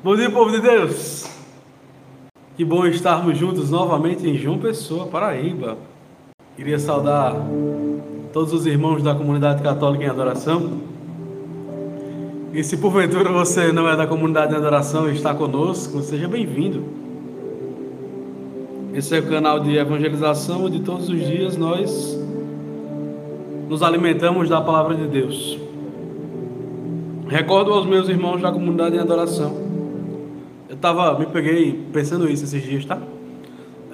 Bom dia, povo de Deus! Que bom estarmos juntos novamente em João Pessoa, Paraíba. Queria saudar todos os irmãos da comunidade católica em adoração. E se porventura você não é da comunidade em adoração e está conosco, seja bem-vindo. Esse é o canal de evangelização onde todos os dias nós nos alimentamos da palavra de Deus. Recordo aos meus irmãos da comunidade em adoração. Tava, me peguei pensando isso esses dias, tá?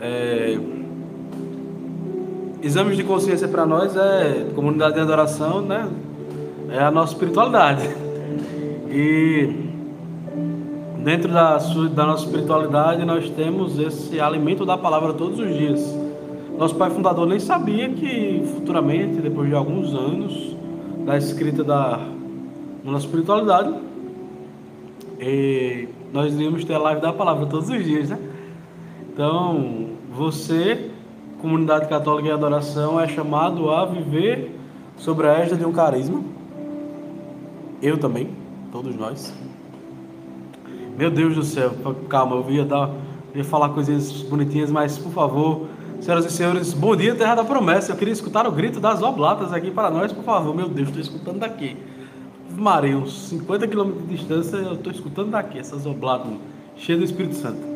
É, exames de consciência para nós é comunidade em adoração, né? É a nossa espiritualidade. E dentro da, da nossa espiritualidade nós temos esse alimento da palavra todos os dias. Nosso pai fundador nem sabia que futuramente, depois de alguns anos da escrita da na espiritualidade. E nós iríamos ter a live da palavra todos os dias, né? Então, você, comunidade católica em adoração, é chamado a viver sobre a égide de um carisma. Eu também, todos nós. Meu Deus do céu, calma, eu ia, dar, ia falar coisinhas bonitinhas, mas por favor, senhoras e senhores, bom dia, terra da promessa. Eu queria escutar o grito das oblatas aqui para nós, por favor. Meu Deus, estou escutando daqui. Maria, uns 50 quilômetros de distância, eu estou escutando daqui, essas oblatas cheias do Espírito Santo.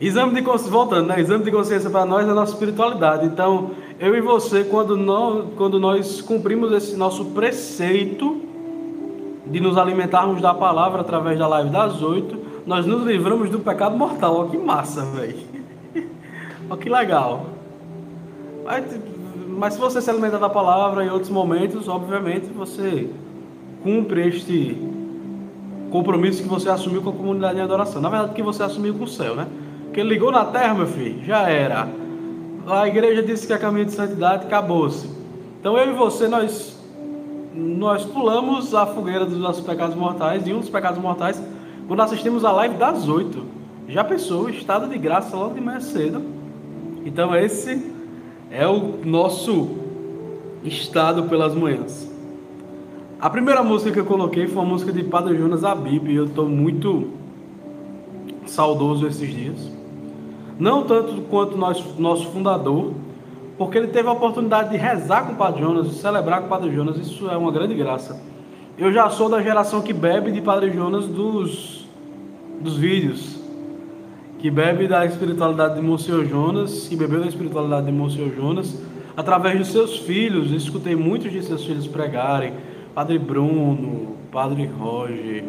Exame de consciência, voltando, né? Exame de consciência para nós é a nossa espiritualidade. Então, eu e você, quando nós, quando nós cumprimos esse nosso preceito de nos alimentarmos da palavra através da live das oito, nós nos livramos do pecado mortal. Olha que massa, velho. Olha que legal. Mas, mas se você se alimentar da palavra em outros momentos, obviamente você cumpre este compromisso que você assumiu com a comunidade de adoração. Na verdade, que você assumiu com o céu, né? Que ele ligou na terra, meu filho, já era. A igreja disse que é caminho de santidade, acabou-se. Então eu e você, nós, nós pulamos a fogueira dos nossos pecados mortais, e um dos pecados mortais, quando assistimos a live das oito. Já pensou, estado de graça logo de manhã cedo. Então esse é o nosso estado pelas manhãs. A primeira música que eu coloquei foi uma música de Padre Jonas Abib e eu estou muito saudoso esses dias. Não tanto quanto nós, nosso fundador, porque ele teve a oportunidade de rezar com o Padre Jonas, de celebrar com o Padre Jonas, isso é uma grande graça. Eu já sou da geração que bebe de Padre Jonas dos, dos vídeos que bebe da espiritualidade de Monsenhor Jonas, que bebeu da espiritualidade de Monsenhor Jonas, através dos seus filhos. Escutei muitos de seus filhos pregarem, Padre Bruno, Padre Roger.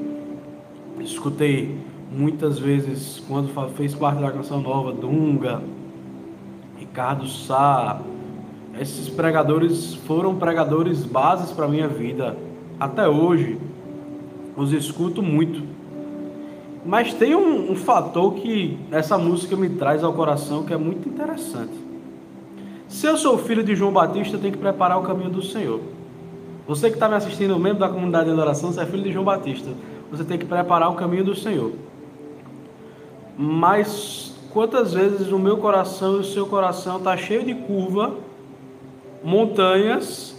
Escutei muitas vezes, quando fez parte da canção nova, Dunga, Ricardo Sá. Esses pregadores foram pregadores bases para a minha vida. Até hoje, os escuto muito. Mas tem um, um, fator que essa música me traz ao coração que é muito interessante. Se eu sou filho de João Batista, eu tenho que preparar o caminho do Senhor. Você que está me assistindo, membro da comunidade de adoração, você é filho de João Batista. Você tem que preparar o caminho do Senhor. Mas quantas vezes o meu coração e o seu coração está cheio de curva, montanhas,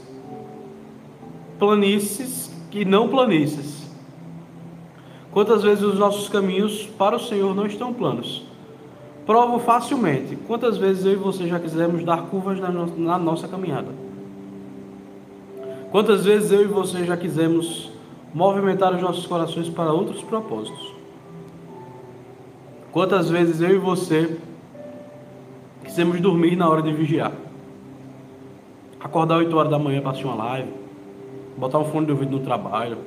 planícies e não planícies. Quantas vezes os nossos caminhos para o Senhor não estão planos? Provo facilmente. Quantas vezes eu e você já quisemos dar curvas na, no na nossa caminhada? Quantas vezes eu e você já quisemos movimentar os nossos corações para outros propósitos? Quantas vezes eu e você quisemos dormir na hora de vigiar? Acordar 8 horas da manhã para assistir uma live, botar um fone de ouvido no trabalho,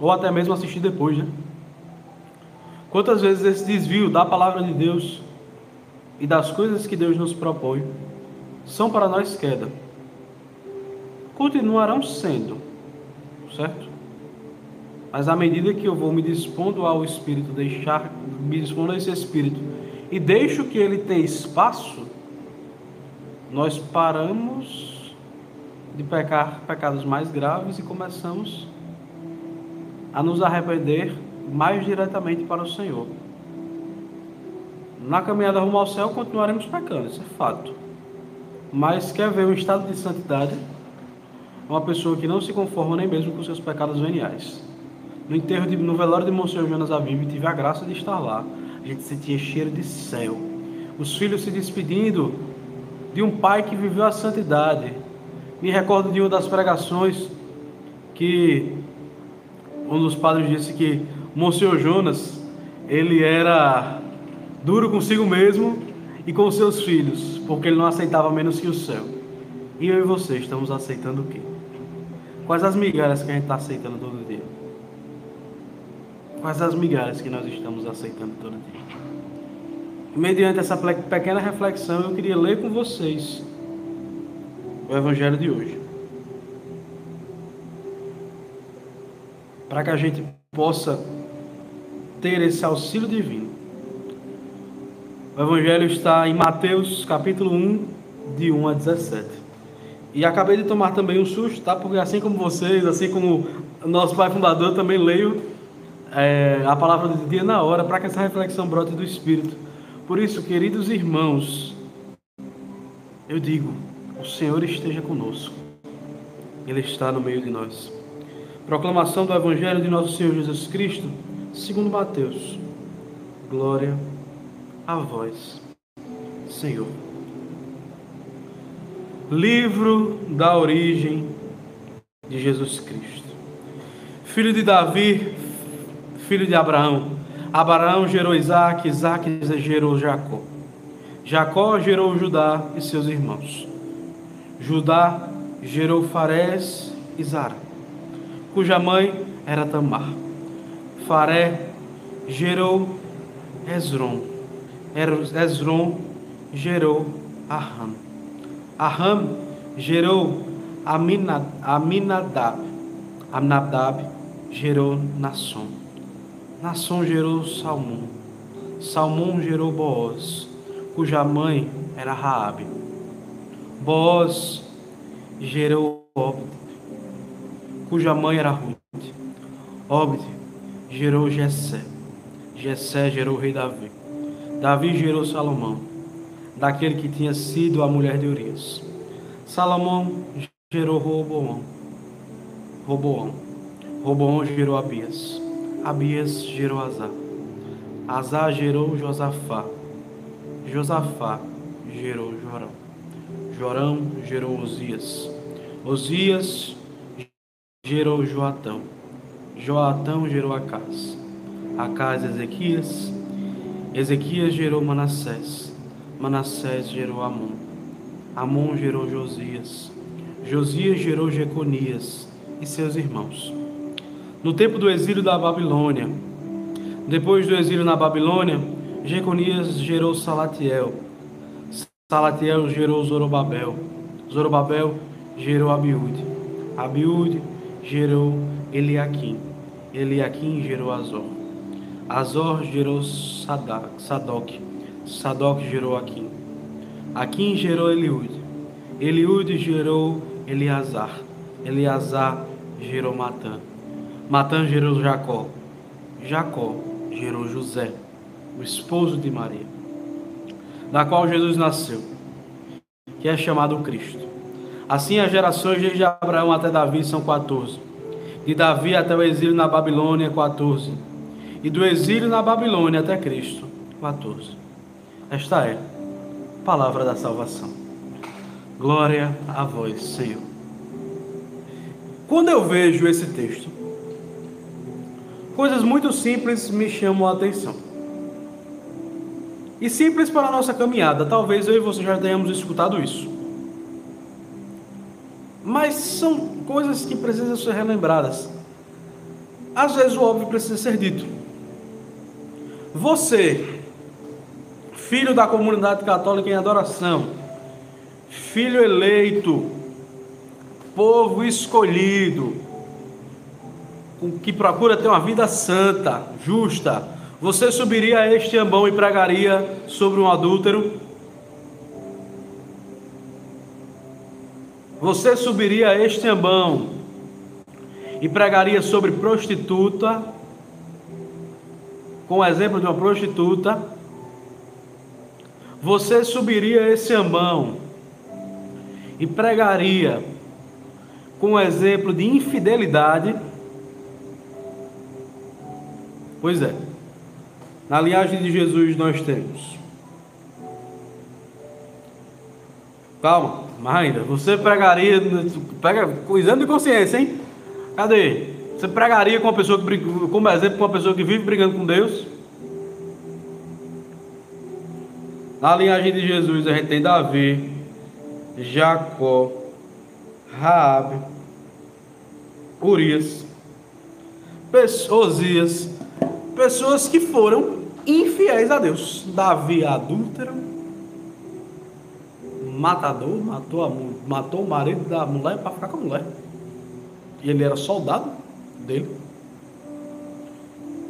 ou até mesmo assistir depois, né? Quantas vezes esse desvio da palavra de Deus e das coisas que Deus nos propõe são para nós queda? Continuarão sendo, certo? Mas à medida que eu vou me dispondo ao Espírito, deixar, me dispondo a esse Espírito e deixo que ele tenha espaço, nós paramos de pecar pecados mais graves e começamos a nos arrepender mais diretamente para o Senhor. Na caminhada rumo ao céu continuaremos pecando, isso é fato. Mas quer ver um estado de santidade? Uma pessoa que não se conforma nem mesmo com seus pecados veniais. no enterro de, no velório de Monsenhor Jonas Abib, tive a graça de estar lá. A gente sentia cheiro de céu. Os filhos se despedindo de um pai que viveu a santidade. Me recordo de uma das pregações que um dos padres disse que Monsenhor Jonas, ele era duro consigo mesmo e com seus filhos, porque ele não aceitava menos que o céu. E eu e você estamos aceitando o quê? Quais as migalhas que a gente está aceitando todo dia? Quais as migalhas que nós estamos aceitando todo dia? Mediante essa pequena reflexão, eu queria ler com vocês o Evangelho de hoje. Para que a gente possa ter esse auxílio divino. O Evangelho está em Mateus capítulo 1, de 1 a 17. E acabei de tomar também um susto, tá? Porque assim como vocês, assim como nosso pai fundador, eu também leio é, a palavra do dia na hora para que essa reflexão brote do Espírito. Por isso, queridos irmãos, eu digo: o Senhor esteja conosco, Ele está no meio de nós. Proclamação do Evangelho de Nosso Senhor Jesus Cristo, segundo Mateus. Glória a vós, Senhor. Livro da origem de Jesus Cristo. Filho de Davi, filho de Abraão. Abraão gerou Isaac, Isaac gerou Jacó. Jacó gerou Judá e seus irmãos. Judá gerou Farés e Zara, cuja mãe era Tamar. Faré gerou Esron. Esron gerou Aham. Aham gerou Aminadab. Aminadab gerou Nasson. Nação gerou Salmão. Salmão gerou Boaz, cuja mãe era Raabe. Boaz gerou Obed, cuja mãe era Ruth. Obed gerou Jessé. Jessé gerou o rei Davi. Davi gerou Salomão, daquele que tinha sido a mulher de Urias. Salomão gerou Roboão. Roboão. Roboão gerou Abias. Abias gerou Azar. Azar gerou Josafá. Josafá gerou Jorão. Jorão gerou Osias. Osias gerou Joatão. Joatão gerou Acás. Acás Ezequias. Ezequias gerou Manassés. Manassés gerou Amon. Amon gerou Josias. Josias gerou Jeconias e seus irmãos no tempo do exílio da Babilônia. Depois do exílio na Babilônia, Jeconias gerou Salatiel. Salatiel gerou Zorobabel. Zorobabel gerou Abiúde. Abiúde gerou Eliaquim. Eliaquim gerou Azor. Azor gerou Sadoc. Sadoc gerou Aquim. Aquim gerou Eliúde. Eliúde gerou Eleazar. Eleazar gerou Matã. Matã gerou Jacó. Jacó gerou José, o esposo de Maria, da qual Jesus nasceu, que é chamado Cristo. Assim as gerações desde Abraão até Davi são 14. De Davi até o exílio na Babilônia, 14. E do exílio na Babilônia até Cristo, 14. Esta é a palavra da salvação. Glória a vós, Senhor. Quando eu vejo esse texto, Coisas muito simples me chamam a atenção. E simples para a nossa caminhada. Talvez eu e você já tenhamos escutado isso. Mas são coisas que precisam ser relembradas. Às vezes o óbvio precisa ser dito. Você, filho da comunidade católica em adoração, filho eleito, povo escolhido, que procura ter uma vida santa, justa, você subiria a este ambão e pregaria sobre um adúltero? Você subiria a este ambão e pregaria sobre prostituta, com o exemplo de uma prostituta? Você subiria a esse ambão e pregaria com o exemplo de infidelidade? Pois é. Na linhagem de Jesus nós temos. Calma, mas ainda. Você pregaria. Pega exame de consciência, hein? Cadê? Você pregaria com uma pessoa que como exemplo, com uma pessoa que vive brigando com Deus? Na linhagem de Jesus a gente tem Davi, Jacó, Raabe, Urias, Osias, pessoas que foram infiéis a Deus. Davi adúltero, matador, matou, a, matou o marido da mulher para ficar com a mulher. E ele era soldado dele.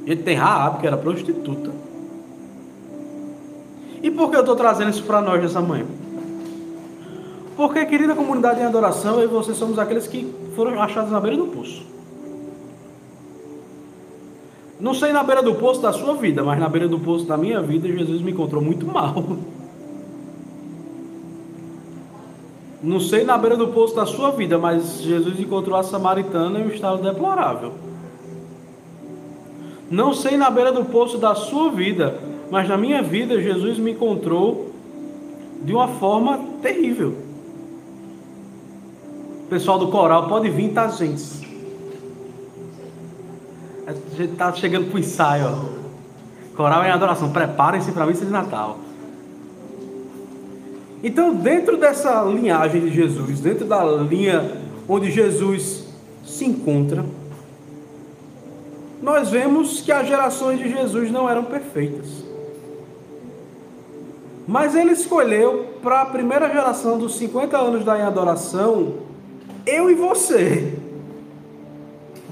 Ele tem Raab, que era prostituta. E por que eu estou trazendo isso para nós nessa manhã? Porque, querida comunidade em adoração, eu e você somos aqueles que foram achados na beira do poço. Não sei na beira do poço da sua vida, mas na beira do poço da minha vida, Jesus me encontrou muito mal. Não sei na beira do poço da sua vida, mas Jesus encontrou a samaritana em um estado deplorável. Não sei na beira do poço da sua vida, mas na minha vida Jesus me encontrou de uma forma terrível. O pessoal do coral pode vir, tá, gente? A gente tá chegando pro ensaio, ó. Coral em adoração. Preparem-se para a missa de Natal. Então, dentro dessa linhagem de Jesus, dentro da linha onde Jesus se encontra, nós vemos que as gerações de Jesus não eram perfeitas. Mas ele escolheu para a primeira geração dos 50 anos da adoração, eu e você.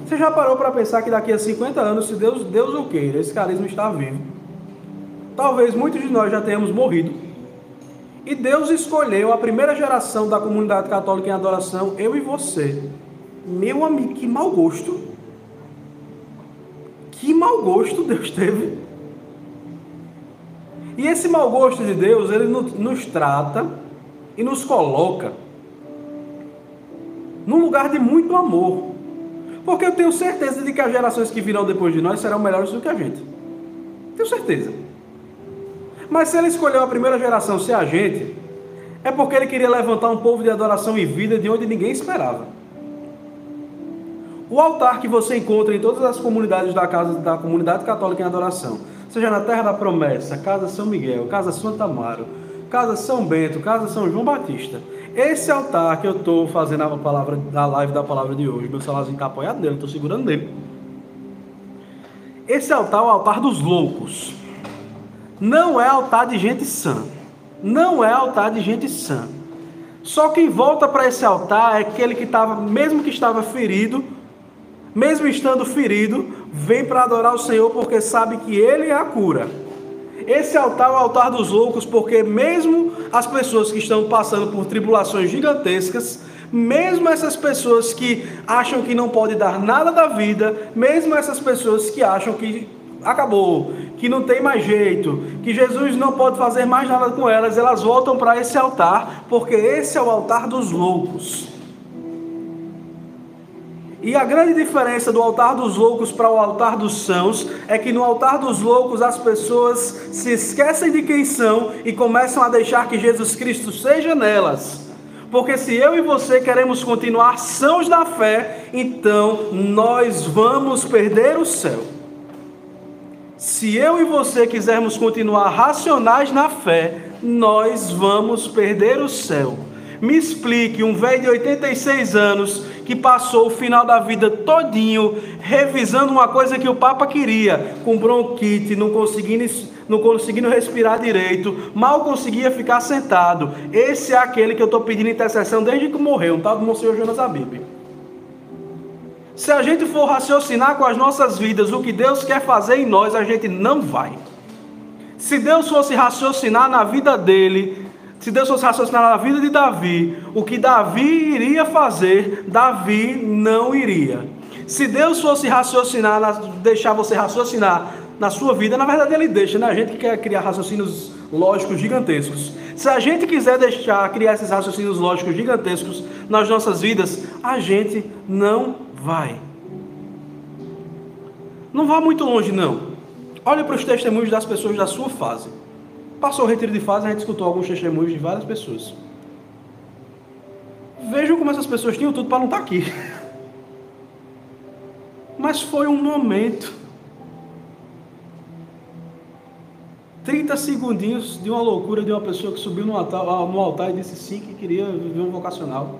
Você já parou para pensar que daqui a 50 anos, se Deus, Deus o queira, esse carisma está vivo. Talvez muitos de nós já tenhamos morrido e Deus escolheu a primeira geração da comunidade católica em adoração, eu e você. Meu amigo, que mau gosto. Que mau gosto Deus teve. E esse mau gosto de Deus, ele nos trata e nos coloca num lugar de muito amor. Porque eu tenho certeza de que as gerações que virão depois de nós serão melhores do que a gente. Tenho certeza. Mas se ele escolheu a primeira geração ser a gente, é porque ele queria levantar um povo de adoração e vida de onde ninguém esperava. O altar que você encontra em todas as comunidades da casa da comunidade católica em adoração, seja na Terra da Promessa, Casa São Miguel, Casa Santa Amaro, Casa São Bento, Casa São João Batista. Esse altar que eu estou fazendo a palavra da live da palavra de hoje, meu celularzinho está apoiado nele, estou segurando nele. Esse altar é o altar dos loucos não é altar de gente sã. Não é altar de gente sã. Só quem volta para esse altar é aquele que estava, mesmo que estava ferido, mesmo estando ferido, vem para adorar o Senhor porque sabe que Ele é a cura. Esse altar é o altar dos loucos, porque mesmo as pessoas que estão passando por tribulações gigantescas, mesmo essas pessoas que acham que não pode dar nada da vida, mesmo essas pessoas que acham que acabou, que não tem mais jeito, que Jesus não pode fazer mais nada com elas, elas voltam para esse altar, porque esse é o altar dos loucos. E a grande diferença do altar dos loucos para o altar dos sãos é que no altar dos loucos as pessoas se esquecem de quem são e começam a deixar que Jesus Cristo seja nelas. Porque se eu e você queremos continuar sãos na fé, então nós vamos perder o céu. Se eu e você quisermos continuar racionais na fé, nós vamos perder o céu. Me explique um velho de 86 anos que passou o final da vida todinho revisando uma coisa que o Papa queria, com bronquite, não conseguindo, não conseguindo respirar direito, mal conseguia ficar sentado. Esse é aquele que eu estou pedindo intercessão desde que morreu, um tal do Monsenhor Jonas Abib. Se a gente for raciocinar com as nossas vidas o que Deus quer fazer em nós, a gente não vai. Se Deus fosse raciocinar na vida dele, se Deus fosse raciocinar na vida de Davi, o que Davi iria fazer, Davi não iria. Se Deus fosse raciocinar, deixar você raciocinar na sua vida, na verdade ele deixa, né? A gente quer criar raciocínios lógicos gigantescos. Se a gente quiser deixar criar esses raciocínios lógicos gigantescos nas nossas vidas, a gente não vai. Não vá muito longe, não. Olhe para os testemunhos das pessoas da sua fase. Passou o retiro de fase, a gente escutou alguns testemunhos de várias pessoas. Vejam como essas pessoas tinham tudo para não estar tá aqui. Mas foi um momento 30 segundinhos de uma loucura de uma pessoa que subiu no altar, no altar e disse sim que queria viver um vocacional.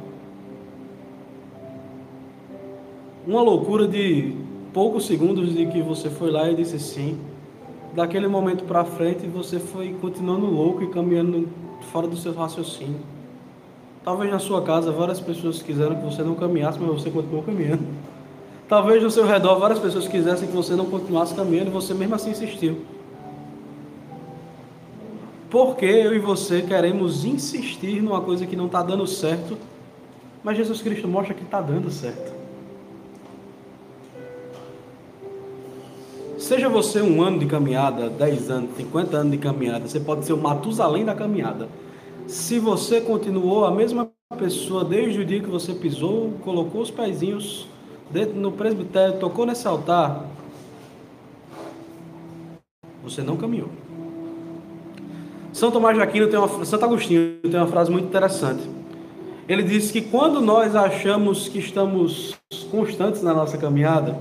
Uma loucura de poucos segundos de que você foi lá e disse sim. Daquele momento para frente você foi continuando louco e caminhando fora do seu raciocínio. Talvez na sua casa várias pessoas quiseram que você não caminhasse, mas você continuou caminhando. Talvez no seu redor várias pessoas quisessem que você não continuasse caminhando e você mesmo assim insistiu. Porque eu e você queremos insistir numa coisa que não está dando certo, mas Jesus Cristo mostra que está dando certo. Seja você um ano de caminhada, 10 anos, 50 anos de caminhada, você pode ser o Matusalém da caminhada. Se você continuou a mesma pessoa desde o dia que você pisou, colocou os pezinhos dentro no presbitério, tocou nesse altar, você não caminhou. São Tomás de Aquino tem uma, Santo Agostinho tem uma frase muito interessante. Ele diz que quando nós achamos que estamos constantes na nossa caminhada,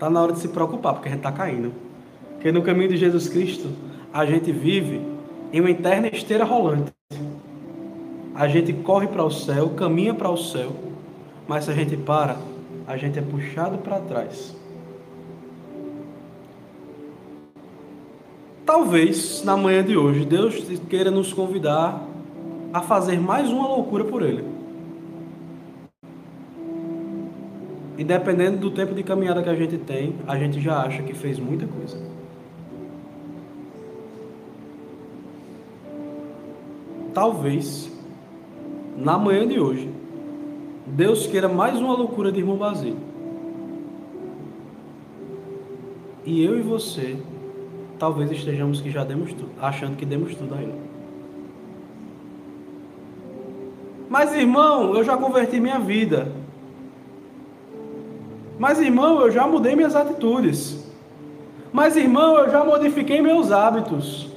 está na hora de se preocupar, porque a gente está caindo. Porque no caminho de Jesus Cristo, a gente vive em uma eterna esteira rolante. A gente corre para o céu, caminha para o céu, mas se a gente para, a gente é puxado para trás. Talvez na manhã de hoje Deus queira nos convidar a fazer mais uma loucura por Ele. E dependendo do tempo de caminhada que a gente tem, a gente já acha que fez muita coisa. Talvez na manhã de hoje Deus queira mais uma loucura de irmão Basílio. E eu e você talvez estejamos que já demos tudo, achando que demos tudo a Ele. Mas irmão, eu já converti minha vida. Mas irmão, eu já mudei minhas atitudes. Mas irmão, eu já modifiquei meus hábitos.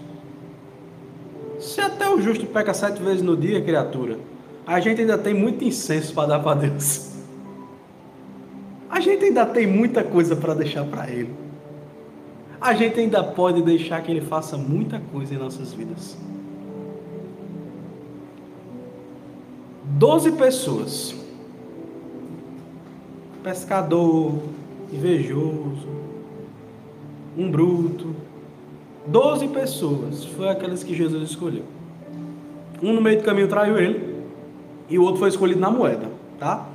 Se até o justo peca sete vezes no dia, criatura, a gente ainda tem muito incenso para dar para Deus. A gente ainda tem muita coisa para deixar para Ele a gente ainda pode deixar que Ele faça muita coisa em nossas vidas. Doze pessoas, pescador, invejoso, um bruto, doze pessoas foi aquelas que Jesus escolheu. Um no meio do caminho traiu ele e o outro foi escolhido na moeda, tá?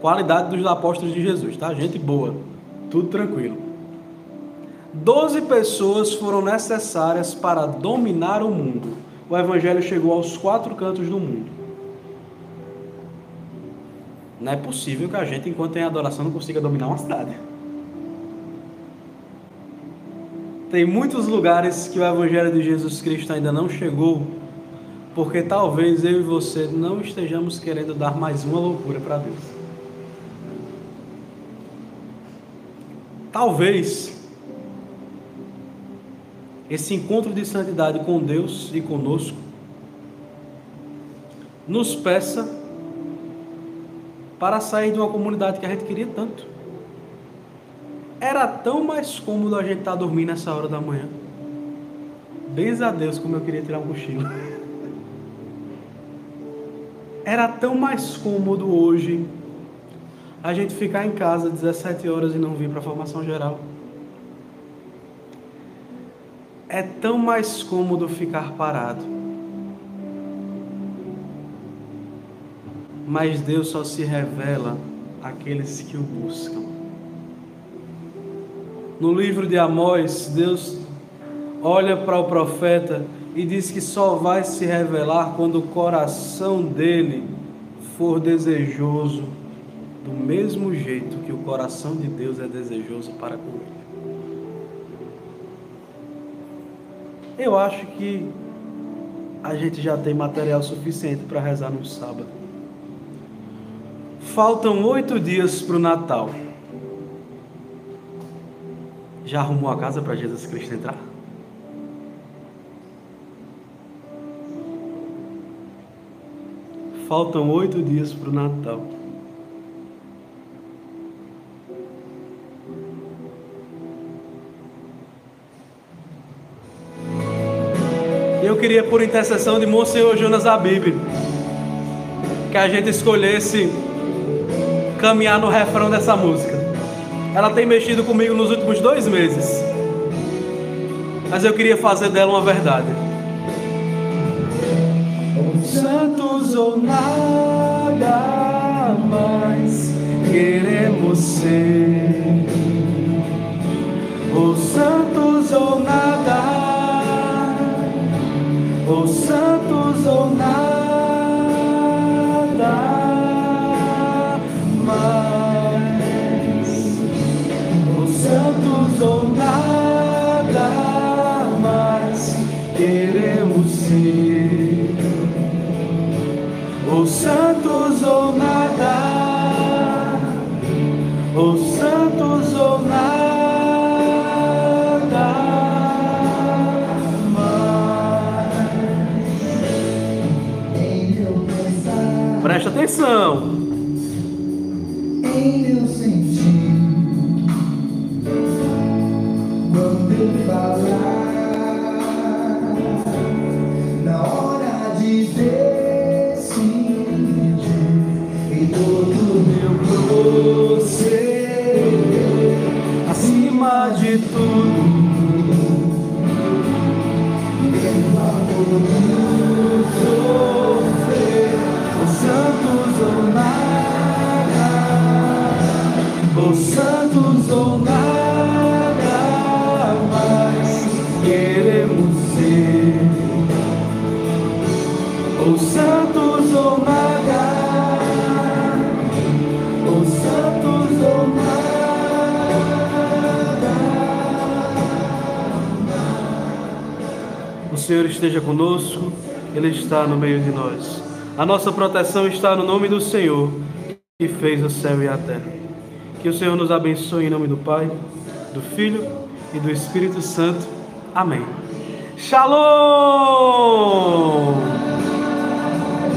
Qualidade dos apóstolos de Jesus, tá? Gente boa, tudo tranquilo. Doze pessoas foram necessárias para dominar o mundo. O Evangelho chegou aos quatro cantos do mundo. Não é possível que a gente, enquanto tem adoração, não consiga dominar uma cidade. Tem muitos lugares que o Evangelho de Jesus Cristo ainda não chegou, porque talvez eu e você não estejamos querendo dar mais uma loucura para Deus. Talvez esse encontro de santidade com Deus e conosco, nos peça para sair de uma comunidade que a gente queria tanto. Era tão mais cômodo a gente estar tá dormindo nessa hora da manhã. Benza a Deus como eu queria tirar um cochilo. Era tão mais cômodo hoje a gente ficar em casa 17 horas e não vir para a formação geral. é tão mais cômodo ficar parado. Mas Deus só se revela àqueles que o buscam. No livro de Amós, Deus olha para o profeta e diz que só vai se revelar quando o coração dele for desejoso, do mesmo jeito que o coração de Deus é desejoso para com ele. Eu acho que a gente já tem material suficiente para rezar no sábado. Faltam oito dias para o Natal. Já arrumou a casa para Jesus Cristo entrar? Faltam oito dias para o Natal. Eu queria, por intercessão de Monsenhor Jonas Abib, que a gente escolhesse caminhar no refrão dessa música. Ela tem mexido comigo nos últimos dois meses. Mas eu queria fazer dela uma verdade. Santos ou nada mais queremos ser. Ou santos ou nada, ou santos ou nada. Ou santos ou nada mais. Presta atenção. Amor do Senhor esteja conosco, Ele está no meio de nós. A nossa proteção está no nome do Senhor, que fez o céu e a terra. Que o Senhor nos abençoe em nome do Pai, do Filho e do Espírito Santo. Amém. Shalom!